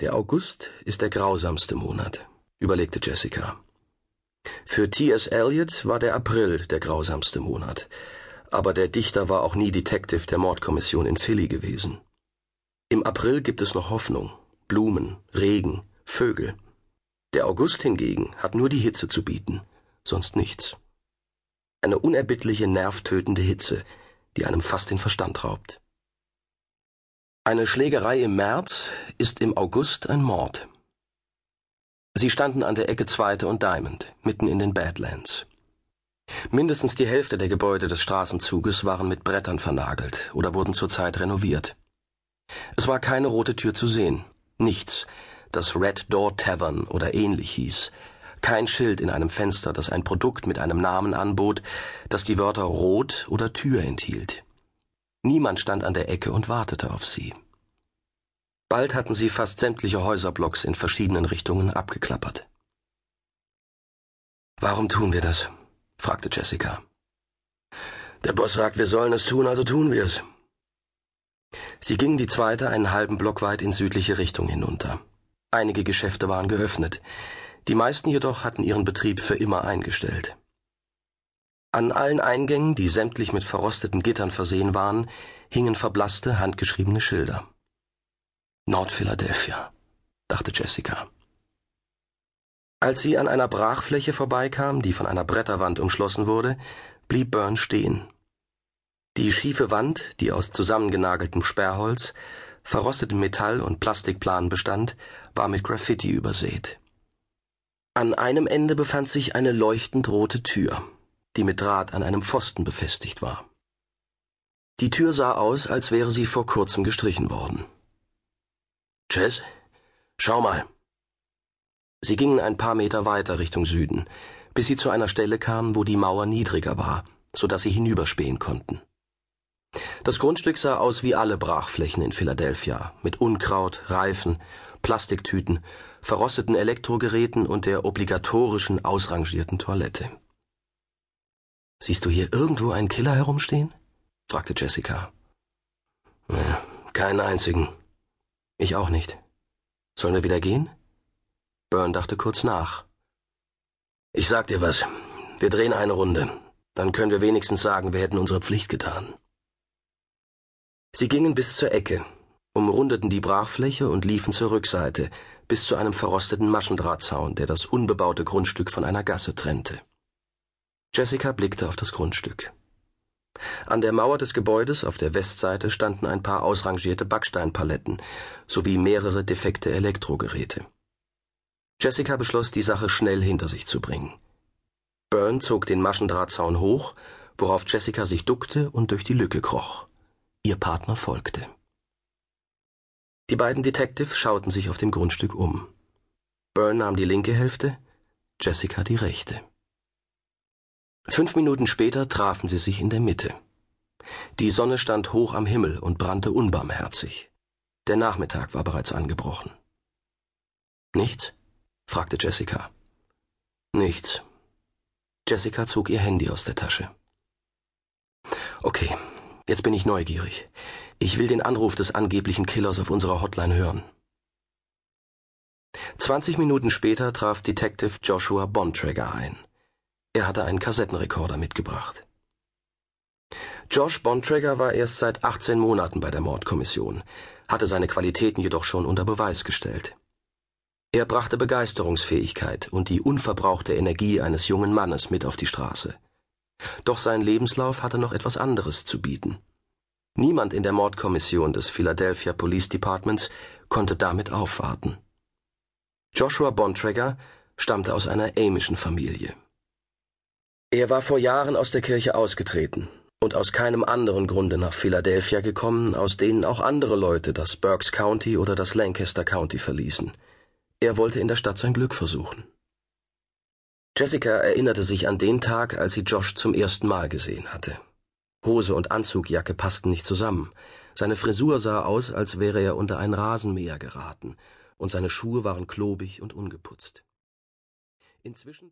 Der August ist der grausamste Monat, überlegte Jessica. Für T.S. Eliot war der April der grausamste Monat, aber der Dichter war auch nie Detective der Mordkommission in Philly gewesen. Im April gibt es noch Hoffnung, Blumen, Regen, Vögel. Der August hingegen hat nur die Hitze zu bieten, sonst nichts. Eine unerbittliche, nervtötende Hitze, die einem fast den Verstand raubt. Eine Schlägerei im März ist im August ein Mord. Sie standen an der Ecke Zweite und Diamond, mitten in den Badlands. Mindestens die Hälfte der Gebäude des Straßenzuges waren mit Brettern vernagelt oder wurden zurzeit renoviert. Es war keine rote Tür zu sehen, nichts, das Red Door Tavern oder ähnlich hieß, kein Schild in einem Fenster, das ein Produkt mit einem Namen anbot, das die Wörter Rot oder Tür enthielt. Niemand stand an der Ecke und wartete auf sie. Bald hatten sie fast sämtliche Häuserblocks in verschiedenen Richtungen abgeklappert. Warum tun wir das? fragte Jessica. Der Boss sagt, wir sollen es tun, also tun wir es. Sie gingen die zweite einen halben Block weit in südliche Richtung hinunter. Einige Geschäfte waren geöffnet, die meisten jedoch hatten ihren Betrieb für immer eingestellt. An allen Eingängen, die sämtlich mit verrosteten Gittern versehen waren, hingen verblasste, handgeschriebene Schilder. Nordphiladelphia, dachte Jessica. Als sie an einer Brachfläche vorbeikam, die von einer Bretterwand umschlossen wurde, blieb Byrne stehen. Die schiefe Wand, die aus zusammengenageltem Sperrholz, verrostetem Metall und Plastikplanen bestand, war mit Graffiti übersät. An einem Ende befand sich eine leuchtend rote Tür die mit Draht an einem Pfosten befestigt war. Die Tür sah aus, als wäre sie vor kurzem gestrichen worden. Jess, schau mal. Sie gingen ein paar Meter weiter Richtung Süden, bis sie zu einer Stelle kamen, wo die Mauer niedriger war, so dass sie hinüberspähen konnten. Das Grundstück sah aus wie alle Brachflächen in Philadelphia, mit Unkraut, Reifen, Plastiktüten, verrosteten Elektrogeräten und der obligatorischen ausrangierten Toilette. Siehst du hier irgendwo einen Killer herumstehen? fragte Jessica. Nee, keinen einzigen. Ich auch nicht. Sollen wir wieder gehen? Byrne dachte kurz nach. Ich sag dir was. Wir drehen eine Runde. Dann können wir wenigstens sagen, wir hätten unsere Pflicht getan. Sie gingen bis zur Ecke, umrundeten die Brachfläche und liefen zur Rückseite, bis zu einem verrosteten Maschendrahtzaun, der das unbebaute Grundstück von einer Gasse trennte. Jessica blickte auf das Grundstück. An der Mauer des Gebäudes auf der Westseite standen ein paar ausrangierte Backsteinpaletten sowie mehrere defekte Elektrogeräte. Jessica beschloss, die Sache schnell hinter sich zu bringen. Byrne zog den Maschendrahtzaun hoch, worauf Jessica sich duckte und durch die Lücke kroch. Ihr Partner folgte. Die beiden Detectives schauten sich auf dem Grundstück um. Byrne nahm die linke Hälfte, Jessica die rechte. Fünf Minuten später trafen sie sich in der Mitte. Die Sonne stand hoch am Himmel und brannte unbarmherzig. Der Nachmittag war bereits angebrochen. Nichts? fragte Jessica. Nichts. Jessica zog ihr Handy aus der Tasche. Okay, jetzt bin ich neugierig. Ich will den Anruf des angeblichen Killers auf unserer Hotline hören. Zwanzig Minuten später traf Detective Joshua Bontrager ein. Er hatte einen Kassettenrekorder mitgebracht. Josh Bontrager war erst seit 18 Monaten bei der Mordkommission, hatte seine Qualitäten jedoch schon unter Beweis gestellt. Er brachte Begeisterungsfähigkeit und die unverbrauchte Energie eines jungen Mannes mit auf die Straße. Doch sein Lebenslauf hatte noch etwas anderes zu bieten. Niemand in der Mordkommission des Philadelphia Police Departments konnte damit aufwarten. Joshua Bontrager stammte aus einer amischen Familie. Er war vor Jahren aus der Kirche ausgetreten und aus keinem anderen Grunde nach Philadelphia gekommen, aus denen auch andere Leute das Berks County oder das Lancaster County verließen. Er wollte in der Stadt sein Glück versuchen. Jessica erinnerte sich an den Tag, als sie Josh zum ersten Mal gesehen hatte. Hose und Anzugjacke passten nicht zusammen. Seine Frisur sah aus, als wäre er unter ein Rasenmäher geraten, und seine Schuhe waren klobig und ungeputzt. Inzwischen